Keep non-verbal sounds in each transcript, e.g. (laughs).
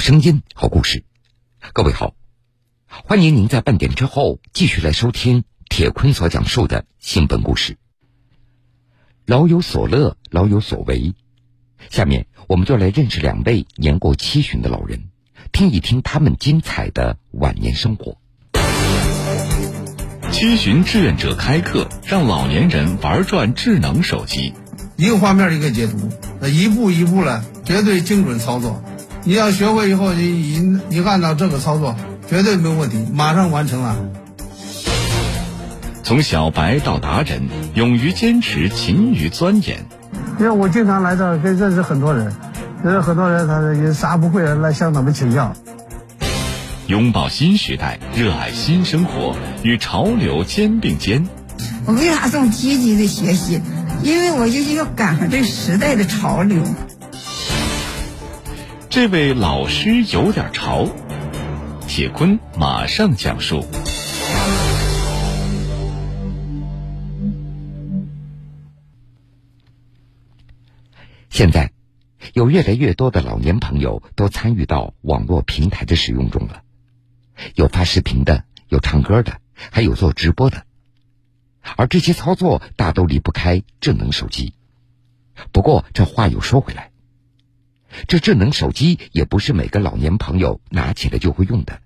声音，好故事。各位好，欢迎您在半点之后继续来收听铁坤所讲述的新闻故事。老有所乐，老有所为。下面我们就来认识两位年过七旬的老人，听一听他们精彩的晚年生活。七旬志愿者开课，让老年人玩转智能手机。一个画面一个截图，一步一步的，绝对精准操作。你要学会以后，你你你按照这个操作，绝对没有问题，马上完成了。从小白到达人，勇于坚持，勤于钻研。因为我经常来这儿，可以认识很多人，认识很多人，他也啥不会来向咱们请教。拥抱新时代，热爱新生活，与潮流肩并肩。我为啥这么积极的学习？因为我就是要赶上这时代的潮流。这位老师有点潮，铁坤马上讲述。现在，有越来越多的老年朋友都参与到网络平台的使用中了，有发视频的，有唱歌的，还有做直播的，而这些操作大都离不开智能手机。不过，这话又说回来，这智能手机也不是每个老年朋友拿起来就会用的，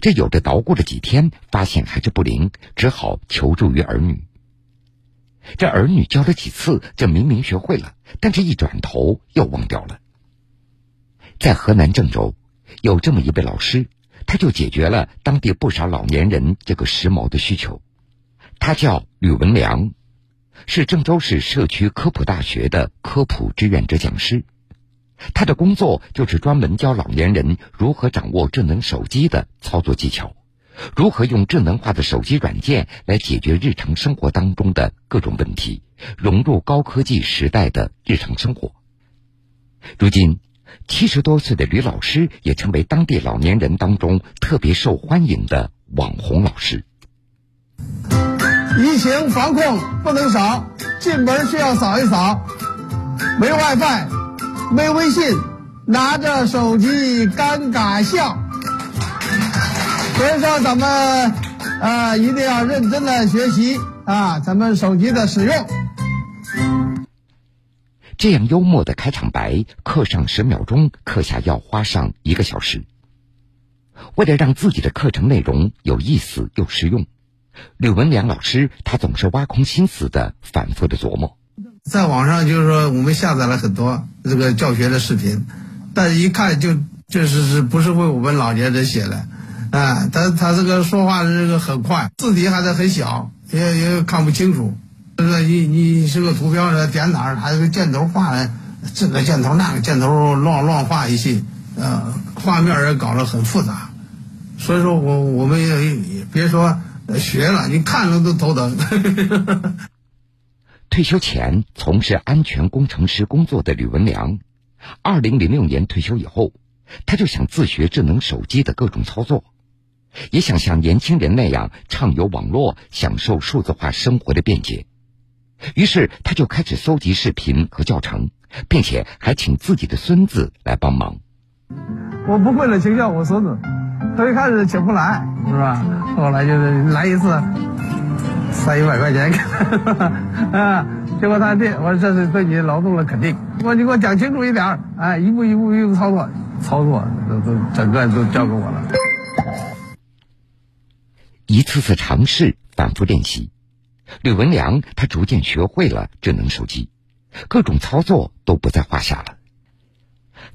这有的捣鼓了几天，发现还是不灵，只好求助于儿女。这儿女教了几次，这明明学会了，但是一转头又忘掉了。在河南郑州，有这么一位老师，他就解决了当地不少老年人这个时髦的需求。他叫吕文良，是郑州市社区科普大学的科普志愿者讲师。他的工作就是专门教老年人如何掌握智能手机的操作技巧。如何用智能化的手机软件来解决日常生活当中的各种问题，融入高科技时代的日常生活？如今，七十多岁的吕老师也成为当地老年人当中特别受欢迎的网红老师。疫情防控不能少，进门需要扫一扫，没 WiFi，没微信，拿着手机尴尬笑。所以说，咱们啊一定要认真的学习啊，咱们手机的使用。这样幽默的开场白，课上十秒钟，课下要花上一个小时。为了让自己的课程内容有意思又实用，吕文良老师他总是挖空心思的反复的琢磨。在网上就是说，我们下载了很多这个教学的视频，但是一看就就是是不是为我们老年人写的。哎，他他这个说话这个很快，字体还是很小，也也看不清楚。这个你你是个图标，点哪儿，他这个箭头画的，这个箭头那个箭头乱乱画一气，呃，画面也搞得很复杂。所以说我我们也别说学了，你看了都头疼。(laughs) 退休前从事安全工程师工作的吕文良，二零零六年退休以后，他就想自学智能手机的各种操作。也想像年轻人那样畅游网络，享受数字化生活的便捷。于是，他就开始搜集视频和教程，并且还请自己的孙子来帮忙。我不会了，请教我孙子。他一开始请不来，是吧？后来就是来一次，三一百块钱，(laughs) 啊！结果他这，我说这是对你劳动的肯定。我你给我讲清楚一点，哎，一步一步一步操作，操作都都整个都交给我了。一次次尝试，反复练习，吕文良他逐渐学会了智能手机，各种操作都不在话下了。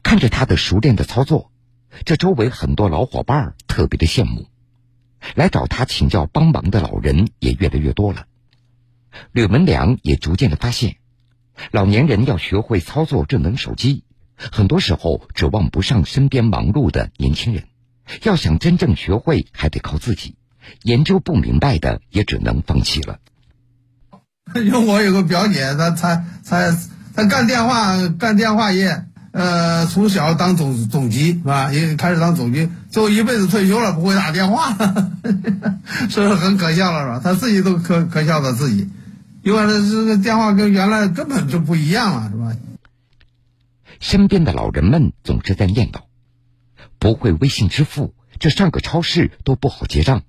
看着他的熟练的操作，这周围很多老伙伴特别的羡慕，来找他请教帮忙的老人也越来越多了。吕文良也逐渐的发现，老年人要学会操作智能手机，很多时候指望不上身边忙碌的年轻人，要想真正学会，还得靠自己。研究不明白的，也只能放弃了。(laughs) 因为我有个表姐，她她她她干电话干电话业，呃，从小当总总机是吧？也开始当总机，最后一辈子退休了，不会打电话，(laughs) 是不是很可笑了是吧？他自己都可可笑他自己，因为这个电话跟原来根本就不一样了是吧？身边的老人们总是在念叨：不会微信支付，这上个超市都不好结账；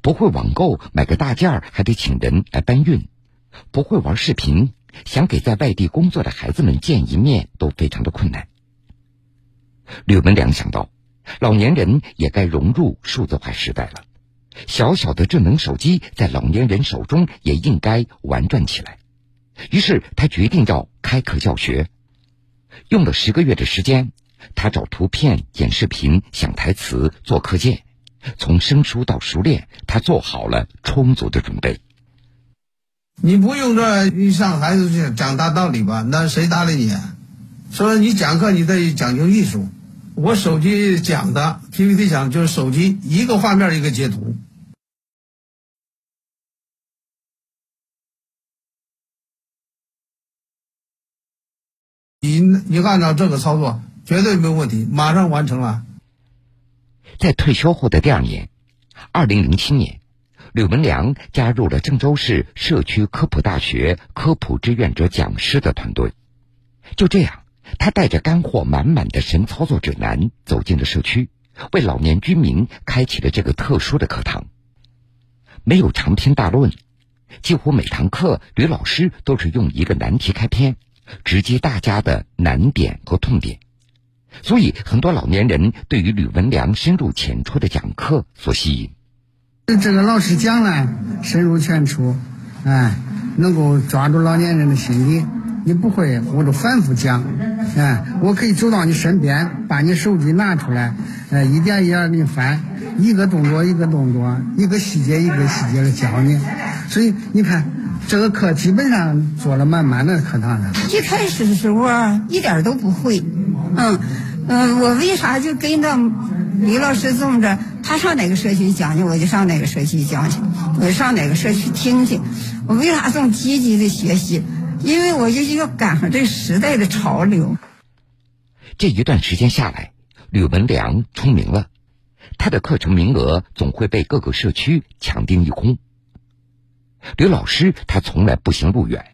不会网购，买个大件还得请人来搬运；不会玩视频，想给在外地工作的孩子们见一面都非常的困难。吕文良想到，老年人也该融入数字化时代了，小小的智能手机在老年人手中也应该玩转起来。于是他决定要开课教学，用了十个月的时间，他找图片、剪视频、想台词、做课件，从生疏到熟练，他做好了充足的准备。你不用这一上孩子去讲大道理吧？那谁搭理你？所以你讲课你得讲究艺术。我手机讲的 PPT 讲就是手机一个画面一个截图。你你按照这个操作，绝对没有问题，马上完成了。在退休后的第二年，二零零七年，吕文良加入了郑州市社区科普大学科普志愿者讲师的团队。就这样，他带着干货满满的神操作指南走进了社区，为老年居民开启了这个特殊的课堂。没有长篇大论，几乎每堂课吕老师都是用一个难题开篇。直击大家的难点和痛点，所以很多老年人对于吕文良深入浅出的讲课所吸引。这个老师讲呢，深入浅出，哎，能够抓住老年人的心理。你不会，我就反复讲，哎，我可以走到你身边，把你手机拿出来，哎，一点一点给你翻，一个动作一个动作，一个细节一个细节的教你。所以你看。这个课基本上做了满满的课堂了。一开始的时候啊，一点都不会。嗯嗯，我为啥就跟着李老师这么着？他上哪个社区讲去，我就上哪个社区讲去；我就上哪个社区听去。我为啥这么积极的学习？因为我就要赶上这时代的潮流。这一段时间下来，吕文良聪明了，他的课程名额总会被各个社区抢订一空。吕老师他从来不行路远，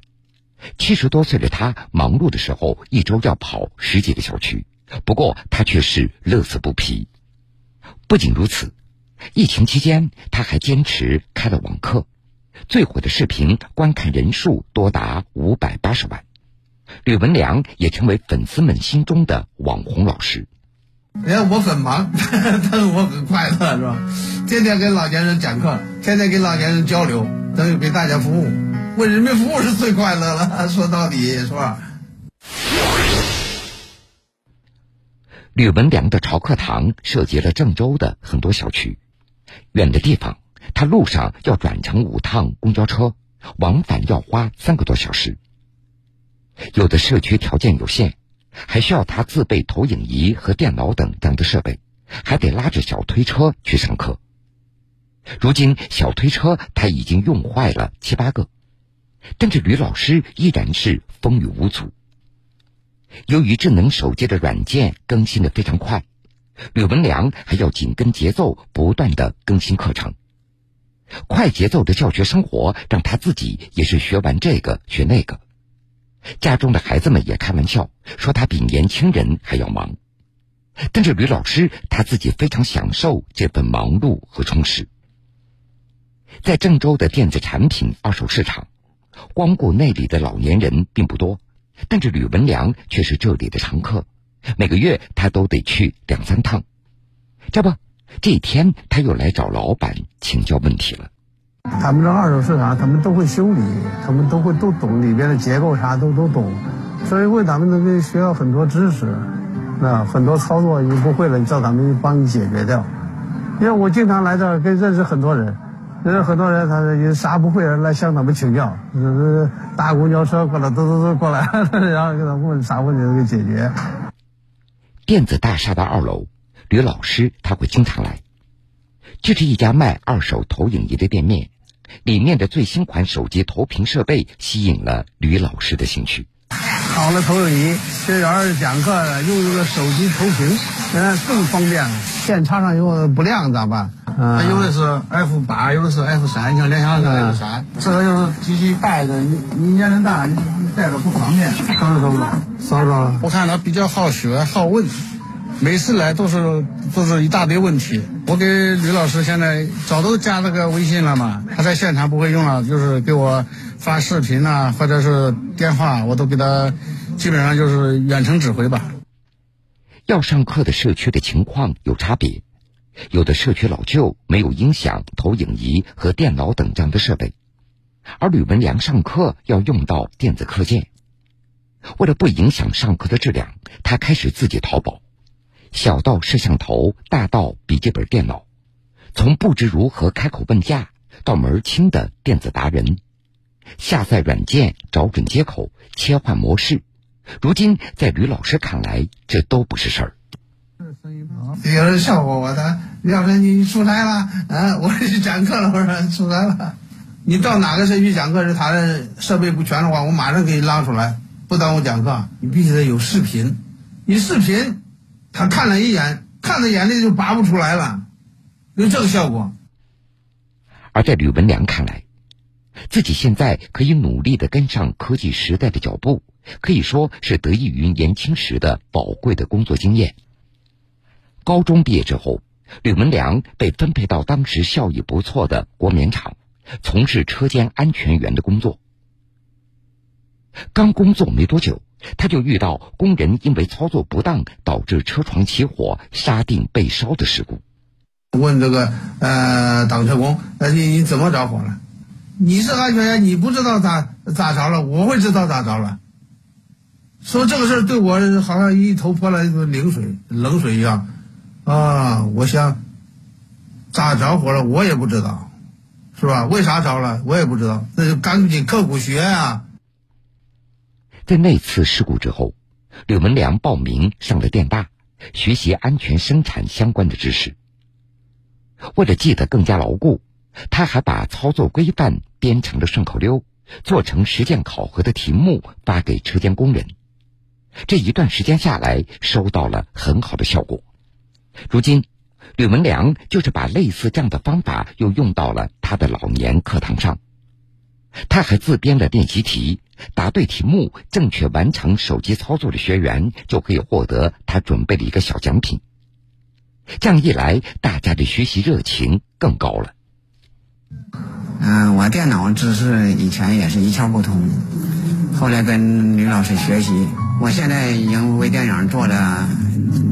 七十多岁的他忙碌的时候一周要跑十几个小区，不过他却是乐此不疲。不仅如此，疫情期间他还坚持开了网课，最火的视频观看人数多达五百八十万，吕文良也成为粉丝们心中的网红老师。哎，我很忙，(laughs) 但是我很快乐，是吧？天天给老年人讲课，天天给老年人交流。等于给大家服务，为人民服务是最快乐了。(laughs) 说到底，是吧？吕文良的潮课堂涉及了郑州的很多小区，远的地方他路上要转乘五趟公交车，往返要花三个多小时。有的社区条件有限，还需要他自备投影仪和电脑等等的设备，还得拉着小推车去上课。如今小推车他已经用坏了七八个，但是吕老师依然是风雨无阻。由于智能手机的软件更新的非常快，吕文良还要紧跟节奏，不断的更新课程。快节奏的教学生活让他自己也是学完这个学那个，家中的孩子们也开玩笑说他比年轻人还要忙。但是吕老师他自己非常享受这份忙碌和充实。在郑州的电子产品二手市场，光顾那里的老年人并不多，但是吕文良却是这里的常客，每个月他都得去两三趟。这不，这天他又来找老板请教问题了。他们这二手市场，他们都会修理，他们都会都懂里边的结构，啥都都懂，所以为咱们都给学了很多知识，那很多操作你不会了，你叫他们帮你解决掉。因为我经常来这儿，跟认识很多人。人很多人，他有啥不会，来向他们请教。就是大公交车过来，走走走过来，(laughs) 然后给他问啥问题都给解决。电子大厦的二楼，吕老师他会经常来。这是一家卖二手投影仪的店面，里面的最新款手机投屏设备吸引了吕老师的兴趣。好了，投影仪，学员讲课用这个手机投屏，嗯，更方便了。线插上以后不亮咋办？它有的是 F 八，有的是 F 三，像联想的 F 三。这个就是机器带着，你你年龄大，你你带着不方便。扫着扫着，扫着。我看他比较好学好问，每次来都是都是一大堆问题。我给吕老师现在早都加了个微信了嘛，他在现场不会用了，就是给我发视频呐，或者是电话，我都给他基本上就是远程指挥吧。要上课的社区的情况有差别，有的社区老旧，没有音响、投影仪和电脑等这样的设备，而吕文良上课要用到电子课件。为了不影响上课的质量，他开始自己淘宝，小到摄像头，大到笔记本电脑，从不知如何开口问价到门儿清的电子达人，下载软件，找准接口，切换模式。如今，在吕老师看来，这都不是事儿。有人笑话我，他吕老师你出差了？啊，我去讲课了。我说出差了。你到哪个社区讲课时，他的设备不全的话，我马上给你拉出来，不耽误讲课。你必须得有视频，你视频，他看了一眼，看的眼泪就拔不出来了，有这个效果。而在吕文良看来，自己现在可以努力的跟上科技时代的脚步。可以说是得益于年轻时的宝贵的工作经验。高中毕业之后，吕文良被分配到当时效益不错的国棉厂，从事车间安全员的工作。刚工作没多久，他就遇到工人因为操作不当导致车床起火、沙定被烧的事故。问这个呃挡车工，呃你你怎么着火了？你是安全员，你不知道咋咋着了？我会知道咋着了。说这个事儿对我好像一头泼了一个冷水，冷水一样，啊！我想咋着火了，我也不知道，是吧？为啥着了，我也不知道，那就赶紧刻苦学啊！在那次事故之后，吕文良报名上了电大，学习安全生产相关的知识。为了记得更加牢固，他还把操作规范编成了顺口溜，做成实践考核的题目发给车间工人。这一段时间下来，收到了很好的效果。如今，吕文良就是把类似这样的方法又用到了他的老年课堂上。他还自编了练习题，答对题目、正确完成手机操作的学员就可以获得他准备的一个小奖品。这样一来，大家的学习热情更高了。嗯，我电脑知识以前也是一窍不通，后来跟李老师学习。我现在已经为电影做了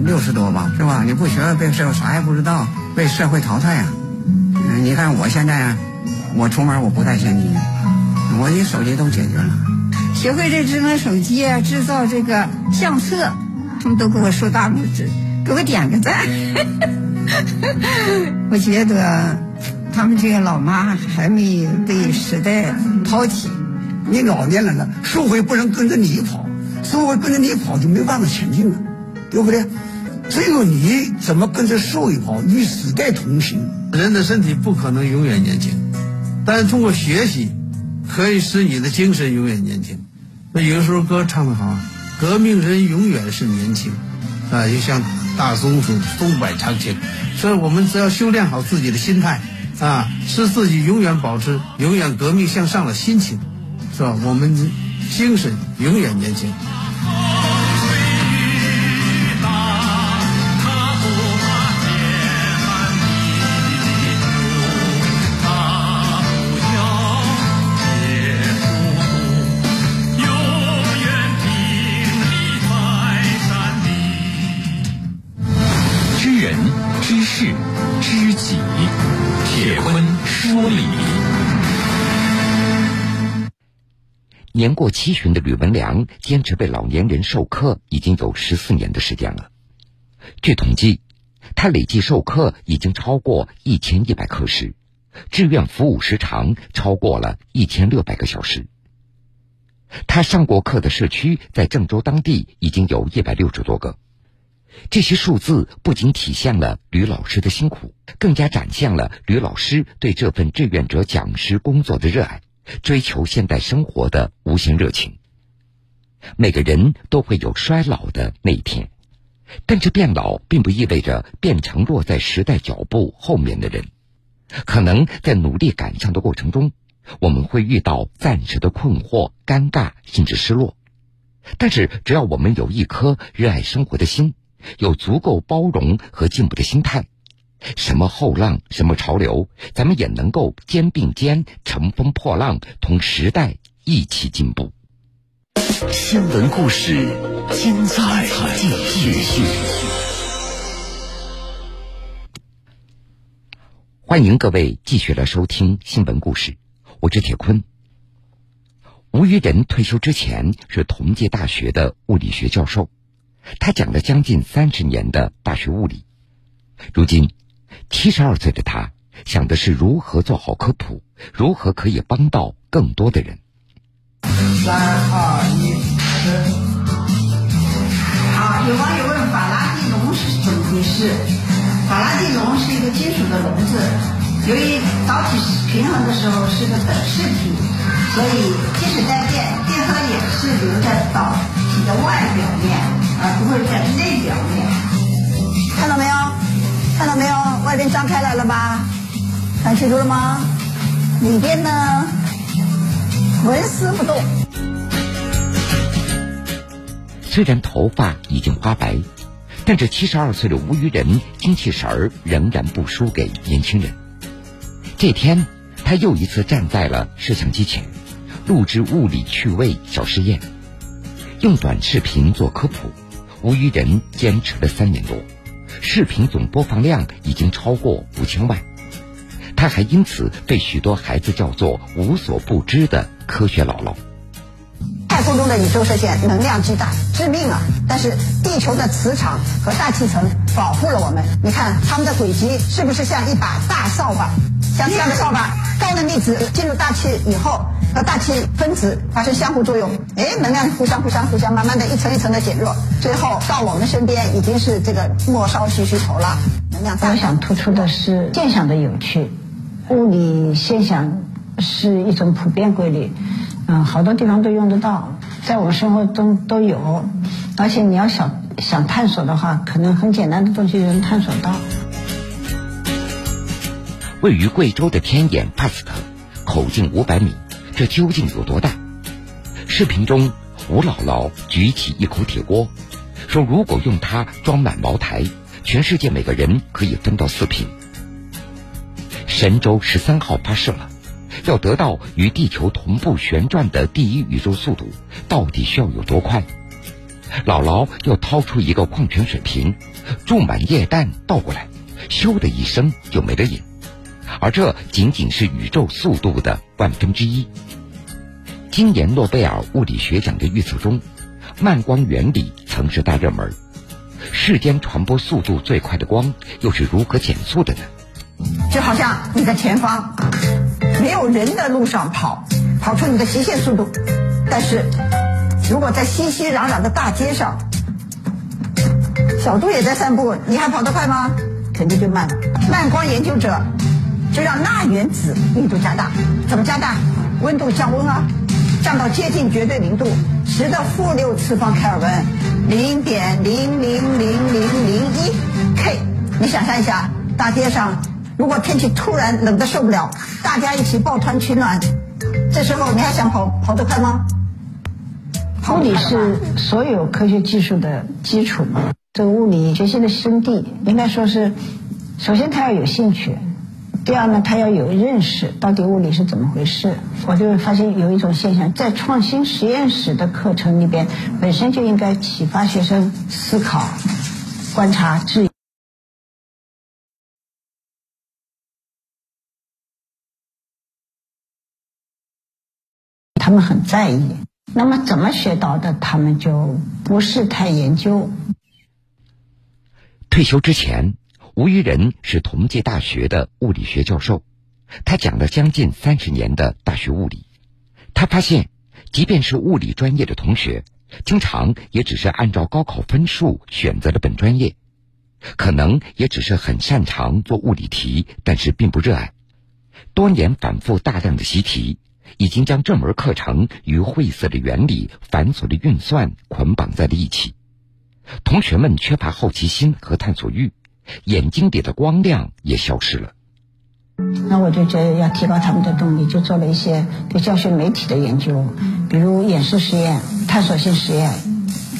六十多吧，是吧？你不学被社会啥也不知道，被社会淘汰呀。你看我现在，我出门我不带现金，我一手机都解决了。学会这智能手机，制造这个相册，他们都给我竖大拇指，给我点个赞。(laughs) 我觉得他们这些老妈还没被时代抛弃。你老年人了，社会不能跟着你跑。社会跟着你跑就没办法前进了，对不对？只有你怎么跟着社会跑，与时代同行。人的身体不可能永远年轻，但是通过学习，可以使你的精神永远年轻。那有时候歌唱的好，革命人永远是年轻，啊，就像大松鼠松柏长青。所以我们只要修炼好自己的心态，啊，使自己永远保持永远革命向上的心情，是吧？我们精神永远年轻。年过七旬的吕文良坚持为老年人授课已经有十四年的时间了。据统计，他累计授课已经超过一千一百课时，志愿服务时长超过了一千六百个小时。他上过课的社区在郑州当地已经有一百六十多个。这些数字不仅体现了吕老师的辛苦，更加展现了吕老师对这份志愿者讲师工作的热爱。追求现代生活的无限热情。每个人都会有衰老的那一天，但这变老并不意味着变成落在时代脚步后面的人。可能在努力赶上的过程中，我们会遇到暂时的困惑、尴尬，甚至失落。但是，只要我们有一颗热爱生活的心，有足够包容和进步的心态。什么后浪，什么潮流，咱们也能够肩并肩，乘风破浪，同时代一起进步。新闻故事，精彩继续。欢迎各位继续来收听新闻故事，我是铁坤。吴于仁退休之前是同济大学的物理学教授，他讲了将近三十年的大学物理，如今。七十二岁的他想的是如何做好科普，如何可以帮到更多的人。三二一，好，有网友问法拉第笼是怎么回事？法拉第笼是一个金属的笼子，由于导体平衡的时候是个等式体，所以即使带电，电荷也是留在导体的外表面，而不会在内表面。看到没有？看到没有，外边张开来了吧？看清楚了吗？里边呢，纹丝不动。虽然头发已经花白，但这七十二岁的吴于仁精气神儿仍然不输给年轻人。这天，他又一次站在了摄像机前，录制物理趣味小实验，用短视频做科普。吴于仁坚持了三年多。视频总播放量已经超过五千万，他还因此被许多孩子叫做无所不知的科学姥姥。太空中的宇宙射线能量巨大，致命啊！但是地球的磁场和大气层保护了我们。你看他们的轨迹是不是像一把大扫把？像这样的扫把，高能粒子进入大气以后。和大气分子发生相互作用，哎，能量互相、互相、互相，慢慢的一层一层的减弱，最后到我们身边已经是这个末梢须须头了。能量大。我想突出的是现象的有趣，物理现象是一种普遍规律，嗯，好多地方都用得到，在我们生活中都有，而且你要想想探索的话，可能很简单的东西就能探索到。位于贵州的天眼帕斯特，口径五百米。这究竟有多大？视频中，吴姥姥举起一口铁锅，说：“如果用它装满茅台，全世界每个人可以分到四瓶。”神舟十三号发射了，要得到与地球同步旋转的第一宇宙速度，到底需要有多快？姥姥又掏出一个矿泉水瓶，注满液氮倒过来，咻的一声就没了影。而这仅仅是宇宙速度的万分之一。今年诺贝尔物理学奖的预测中，慢光原理曾是大热门。世间传播速度最快的光又是如何减速的呢？就好像你在前方没有人的路上跑，跑出你的极限速度。但是，如果在熙熙攘攘的大街上，小度也在散步，你还跑得快吗？肯定就慢了。慢光研究者就让钠原子密度加大，怎么加大？温度降温啊。降到接近绝对零度，十的负六次方开尔文，零点零零零零零一 K。你想象一下，大街上如果天气突然冷得受不了，大家一起抱团取暖，这时候你还想跑跑得快吗？物理是所有科学技术的基础嘛，这个物理学习的生地，应该说是，首先他要有兴趣。第二呢，他要有认识，到底物理是怎么回事？我就会发现有一种现象，在创新实验室的课程里边，本身就应该启发学生思考、观察、质疑。他们很在意，那么怎么学到的，他们就不是太研究。退休之前。吴于仁是同济大学的物理学教授，他讲了将近三十年的大学物理。他发现，即便是物理专业的同学，经常也只是按照高考分数选择了本专业，可能也只是很擅长做物理题，但是并不热爱。多年反复大量的习题，已经将这门课程与晦涩的原理、繁琐的运算捆绑在了一起。同学们缺乏好奇心和探索欲。眼睛里的光亮也消失了。那我就觉得要提高他们的动力，就做了一些对教学媒体的研究，比如演示实验、探索性实验，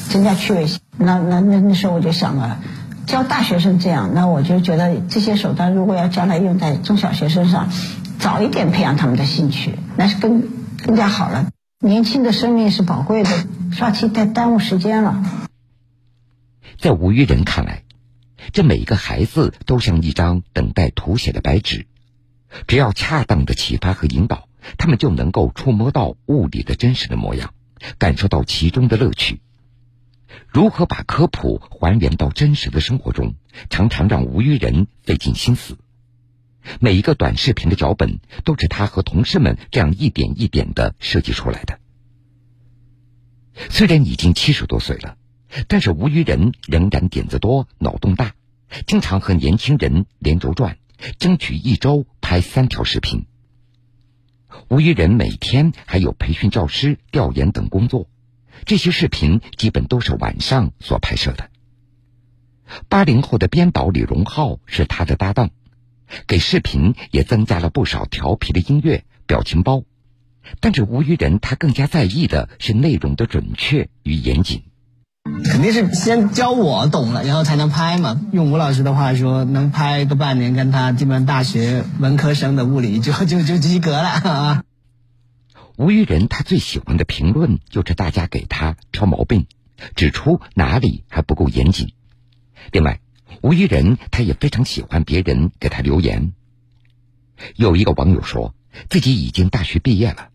增加趣味性。那那那那时候我就想了，教大学生这样，那我就觉得这些手段如果要将来用在中小学生上，早一点培养他们的兴趣，那是更更加好了。年轻的生命是宝贵的，刷题太耽误时间了。在吴玉仁看来，这每一个孩子都像一张等待涂写的白纸，只要恰当的启发和引导，他们就能够触摸到物理的真实的模样，感受到其中的乐趣。如何把科普还原到真实的生活中，常常让吴于人费尽心思。每一个短视频的脚本都是他和同事们这样一点一点的设计出来的。虽然已经七十多岁了。但是吴于人仍然点子多、脑洞大，经常和年轻人连轴转，争取一周拍三条视频。吴于人每天还有培训教师、调研等工作，这些视频基本都是晚上所拍摄的。八零后的编导李荣浩是他的搭档，给视频也增加了不少调皮的音乐、表情包。但是吴于人他更加在意的是内容的准确与严谨。肯定是先教我懂了，然后才能拍嘛。用吴老师的话说，能拍个半年，跟他基本大学文科生的物理就 (laughs) 就就及格了啊。吴于人他最喜欢的评论就是大家给他挑毛病，指出哪里还不够严谨。另外，吴于人他也非常喜欢别人给他留言。有一个网友说自己已经大学毕业了。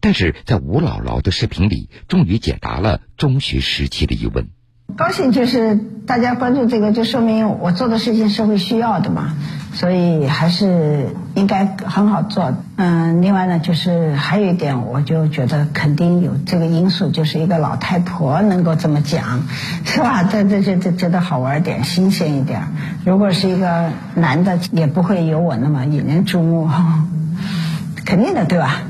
但是在吴姥姥的视频里，终于解答了中学时期的疑问。高兴就是大家关注这个，就说明我做的事情是会需要的嘛，所以还是应该很好做。嗯，另外呢，就是还有一点，我就觉得肯定有这个因素，就是一个老太婆能够这么讲，(laughs) 是吧？这这这这觉得好玩点，新鲜一点。如果是一个男的，也不会有我那么引人注目，(laughs) 肯定的，对吧？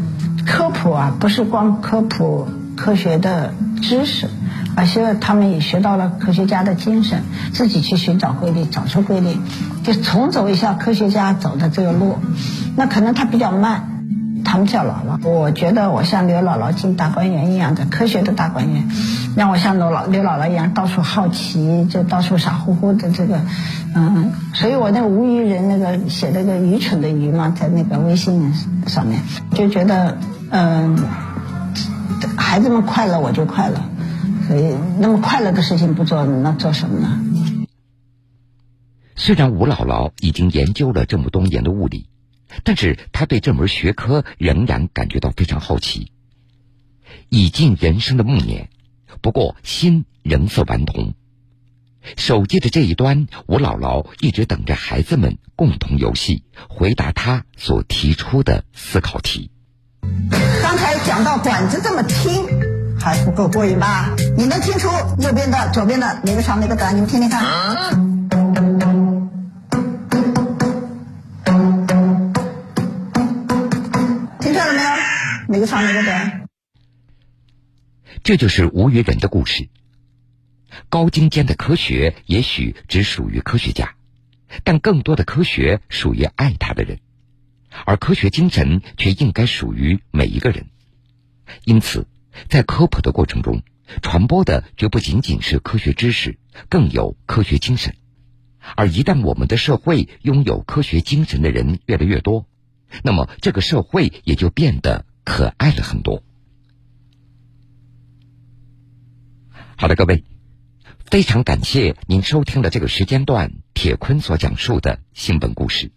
科普啊，不是光科普科学的知识，而是他们也学到了科学家的精神，自己去寻找规律，找出规律，就重走一下科学家走的这个路。那可能他比较慢，他们叫姥姥。我觉得我像刘姥姥进大观园一样的科学的大观园，让我像刘老刘姥姥一样到处好奇，就到处傻乎乎的这个，嗯，所以我那个无语人那个写那个愚蠢的愚嘛，在那个微信上面就觉得。嗯，孩子们快乐我就快乐，所以那么快乐的事情不做，那做什么呢？虽然吴姥姥已经研究了这么多年的物理，但是她对这门学科仍然感觉到非常好奇。已近人生的暮年，不过心仍似顽童。手机的这一端，我姥姥一直等着孩子们共同游戏，回答他所提出的思考题。刚才讲到管子这么听，还不够过瘾吧？你能听出右边的、左边的哪个长哪个短？你们听听看。听出来了没有？哪个长哪个短？这就是吴于人的故事。高精尖的科学也许只属于科学家，但更多的科学属于爱他的人。而科学精神却应该属于每一个人，因此，在科普的过程中，传播的绝不仅仅是科学知识，更有科学精神。而一旦我们的社会拥有科学精神的人越来越多，那么这个社会也就变得可爱了很多。好的，各位，非常感谢您收听了这个时间段铁坤所讲述的新闻故事。